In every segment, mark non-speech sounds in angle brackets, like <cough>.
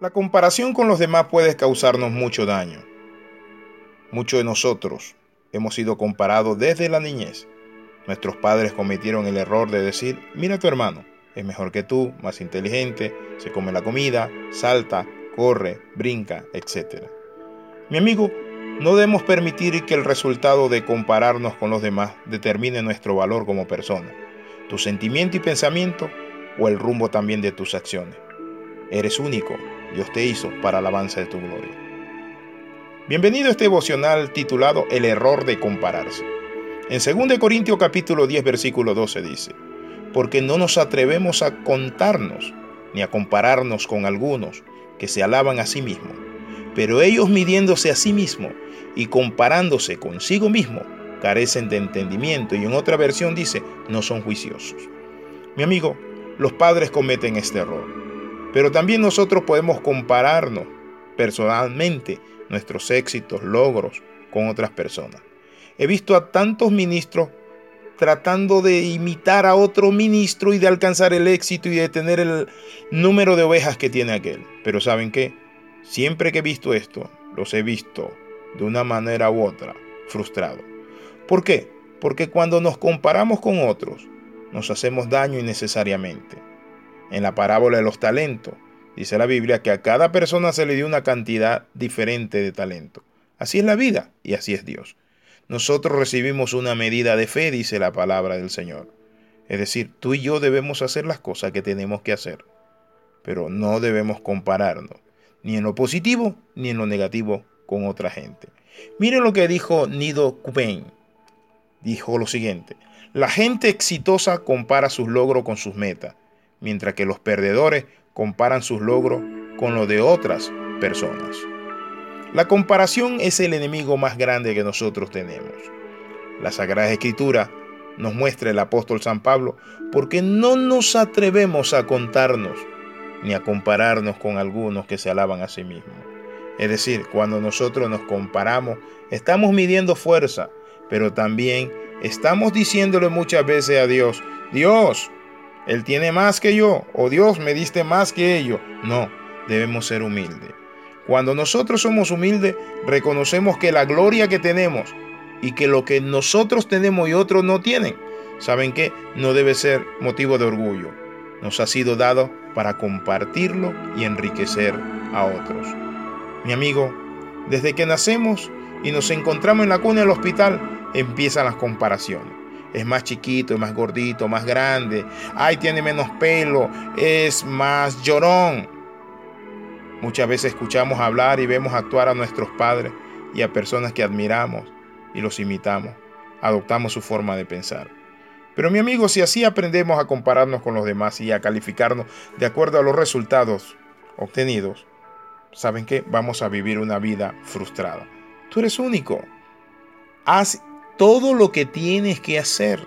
La comparación con los demás puede causarnos mucho daño. Muchos de nosotros hemos sido comparados desde la niñez. Nuestros padres cometieron el error de decir, mira tu hermano, es mejor que tú, más inteligente, se come la comida, salta, corre, brinca, etc. Mi amigo, no debemos permitir que el resultado de compararnos con los demás determine nuestro valor como persona, tu sentimiento y pensamiento o el rumbo también de tus acciones. Eres único, Dios te hizo para alabanza de tu gloria. Bienvenido a este devocional titulado El error de compararse. En 2 Corintios capítulo 10 versículo 12 dice, porque no nos atrevemos a contarnos ni a compararnos con algunos que se alaban a sí mismos, pero ellos midiéndose a sí mismos y comparándose consigo mismo, carecen de entendimiento y en otra versión dice, no son juiciosos. Mi amigo, los padres cometen este error pero también nosotros podemos compararnos personalmente nuestros éxitos, logros con otras personas. He visto a tantos ministros tratando de imitar a otro ministro y de alcanzar el éxito y de tener el número de ovejas que tiene aquel. Pero ¿saben qué? Siempre que he visto esto, los he visto de una manera u otra frustrado. ¿Por qué? Porque cuando nos comparamos con otros, nos hacemos daño innecesariamente en la parábola de los talentos. Dice la Biblia que a cada persona se le dio una cantidad diferente de talento. Así es la vida y así es Dios. Nosotros recibimos una medida de fe, dice la palabra del Señor. Es decir, tú y yo debemos hacer las cosas que tenemos que hacer, pero no debemos compararnos, ni en lo positivo ni en lo negativo con otra gente. Miren lo que dijo Nido Kupen. Dijo lo siguiente, la gente exitosa compara sus logros con sus metas mientras que los perdedores comparan sus logros con los de otras personas. La comparación es el enemigo más grande que nosotros tenemos. La Sagrada Escritura nos muestra el apóstol San Pablo porque no nos atrevemos a contarnos ni a compararnos con algunos que se alaban a sí mismos. Es decir, cuando nosotros nos comparamos, estamos midiendo fuerza, pero también estamos diciéndole muchas veces a Dios, Dios, él tiene más que yo, o Dios me diste más que ellos. No, debemos ser humildes. Cuando nosotros somos humildes, reconocemos que la gloria que tenemos y que lo que nosotros tenemos y otros no tienen, ¿saben qué? No debe ser motivo de orgullo. Nos ha sido dado para compartirlo y enriquecer a otros. Mi amigo, desde que nacemos y nos encontramos en la cuna del hospital, empiezan las comparaciones es más chiquito, es más gordito, más grande. Ay, tiene menos pelo, es más llorón. Muchas veces escuchamos hablar y vemos actuar a nuestros padres y a personas que admiramos y los imitamos. Adoptamos su forma de pensar. Pero mi amigo, si así aprendemos a compararnos con los demás y a calificarnos de acuerdo a los resultados obtenidos, ¿saben qué? Vamos a vivir una vida frustrada. Tú eres único. Haz todo lo que tienes que hacer.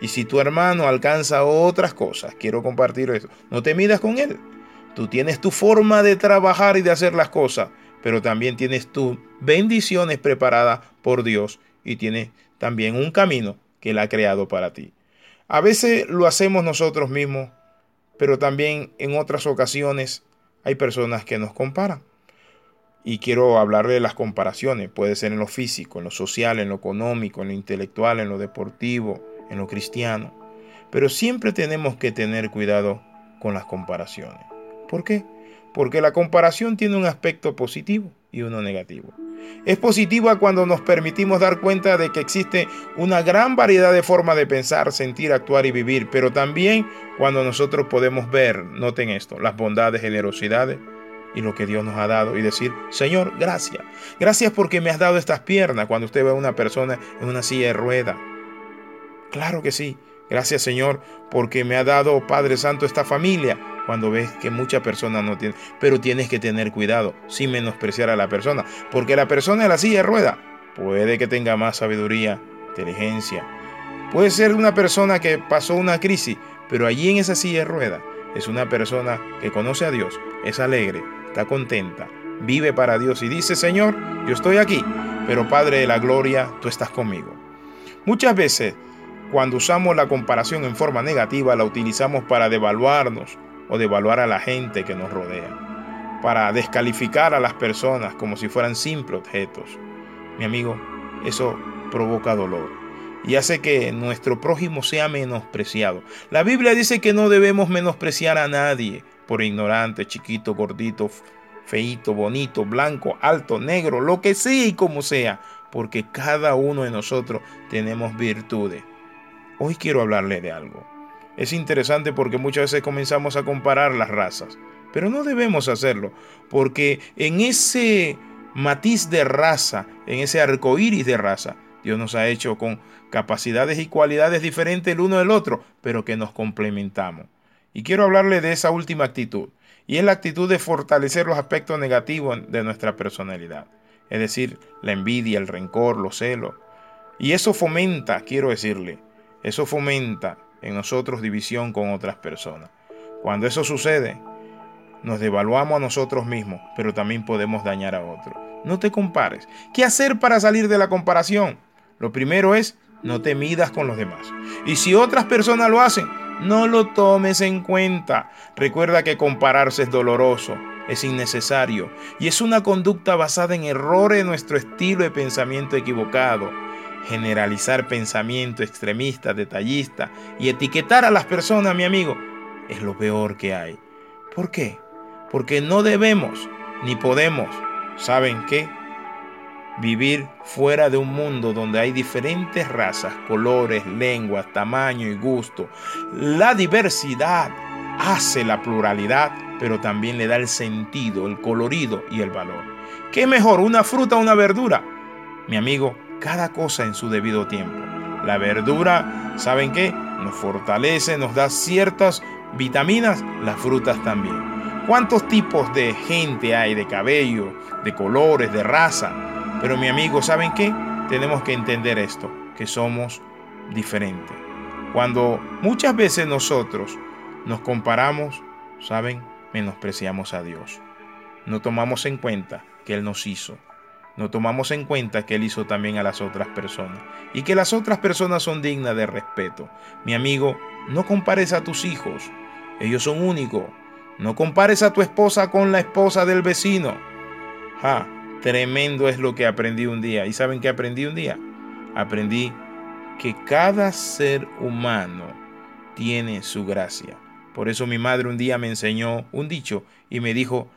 Y si tu hermano alcanza otras cosas, quiero compartir eso, no te midas con él. Tú tienes tu forma de trabajar y de hacer las cosas, pero también tienes tus bendiciones preparadas por Dios y tienes también un camino que Él ha creado para ti. A veces lo hacemos nosotros mismos, pero también en otras ocasiones hay personas que nos comparan. Y quiero hablar de las comparaciones, puede ser en lo físico, en lo social, en lo económico, en lo intelectual, en lo deportivo, en lo cristiano. Pero siempre tenemos que tener cuidado con las comparaciones. ¿Por qué? Porque la comparación tiene un aspecto positivo y uno negativo. Es positiva cuando nos permitimos dar cuenta de que existe una gran variedad de formas de pensar, sentir, actuar y vivir, pero también cuando nosotros podemos ver, noten esto, las bondades, generosidades y lo que Dios nos ha dado y decir, Señor, gracias. Gracias porque me has dado estas piernas cuando usted ve a una persona en una silla de rueda. Claro que sí. Gracias Señor porque me ha dado Padre Santo esta familia cuando ves que muchas personas no tienen. Pero tienes que tener cuidado sin menospreciar a la persona. Porque la persona en la silla de rueda puede que tenga más sabiduría, inteligencia. Puede ser una persona que pasó una crisis, pero allí en esa silla de rueda es una persona que conoce a Dios, es alegre, está contenta, vive para Dios y dice, Señor, yo estoy aquí, pero Padre de la Gloria, tú estás conmigo. Muchas veces, cuando usamos la comparación en forma negativa, la utilizamos para devaluarnos o devaluar a la gente que nos rodea. para descalificar a las personas como si fueran simples objetos. Mi amigo, eso provoca dolor y hace que nuestro prójimo sea menospreciado. La Biblia dice que no debemos menospreciar a nadie por ignorante, chiquito, gordito, feito, bonito, blanco, alto, negro, lo que sea y como sea, porque cada uno de nosotros tenemos virtudes. Hoy quiero hablarle de algo. Es interesante porque muchas veces comenzamos a comparar las razas, pero no debemos hacerlo, porque en ese matiz de raza, en ese arco iris de raza, Dios nos ha hecho con capacidades y cualidades diferentes el uno del otro, pero que nos complementamos. Y quiero hablarle de esa última actitud, y es la actitud de fortalecer los aspectos negativos de nuestra personalidad, es decir, la envidia, el rencor, los celos. Y eso fomenta, quiero decirle, eso fomenta en nosotros división con otras personas. Cuando eso sucede, nos devaluamos a nosotros mismos, pero también podemos dañar a otros. No te compares. ¿Qué hacer para salir de la comparación? Lo primero es, no te midas con los demás. Y si otras personas lo hacen, no lo tomes en cuenta. Recuerda que compararse es doloroso, es innecesario y es una conducta basada en errores de nuestro estilo de pensamiento equivocado. Generalizar pensamiento extremista, detallista y etiquetar a las personas, mi amigo, es lo peor que hay. ¿Por qué? Porque no debemos ni podemos, ¿saben qué? Vivir fuera de un mundo donde hay diferentes razas, colores, lenguas, tamaño y gusto. La diversidad hace la pluralidad, pero también le da el sentido, el colorido y el valor. ¿Qué mejor, una fruta o una verdura? Mi amigo, cada cosa en su debido tiempo. La verdura, ¿saben qué? Nos fortalece, nos da ciertas vitaminas, las frutas también. ¿Cuántos tipos de gente hay, de cabello, de colores, de raza? Pero mi amigo, ¿saben qué? Tenemos que entender esto, que somos diferentes. Cuando muchas veces nosotros nos comparamos, ¿saben? Menospreciamos a Dios. No tomamos en cuenta que Él nos hizo no tomamos en cuenta que Él hizo también a las otras personas y que las otras personas son dignas de respeto. Mi amigo, no compares a tus hijos, ellos son únicos. No compares a tu esposa con la esposa del vecino. Ja, tremendo es lo que aprendí un día. ¿Y saben qué aprendí un día? Aprendí que cada ser humano tiene su gracia. Por eso mi madre un día me enseñó un dicho y me dijo,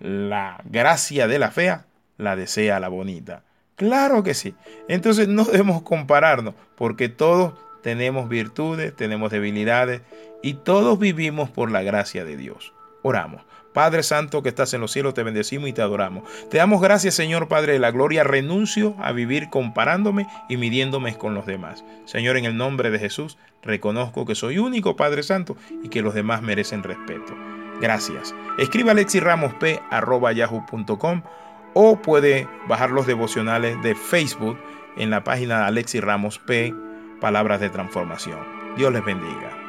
la gracia de la fea la desea la bonita. Claro que sí. Entonces no <laughs> debemos compararnos porque todos tenemos virtudes, tenemos debilidades y todos vivimos por la gracia de Dios. Oramos. Padre Santo que estás en los cielos, te bendecimos y te adoramos. Te damos gracias, Señor Padre de la Gloria. Renuncio a vivir comparándome y midiéndome con los demás. Señor, en el nombre de Jesús, reconozco que soy único, Padre Santo, y que los demás merecen respeto. Gracias. Escriba alexirramosp.yahoo.com o puede bajar los devocionales de Facebook en la página de Alexi Ramos P, Palabras de Transformación. Dios les bendiga.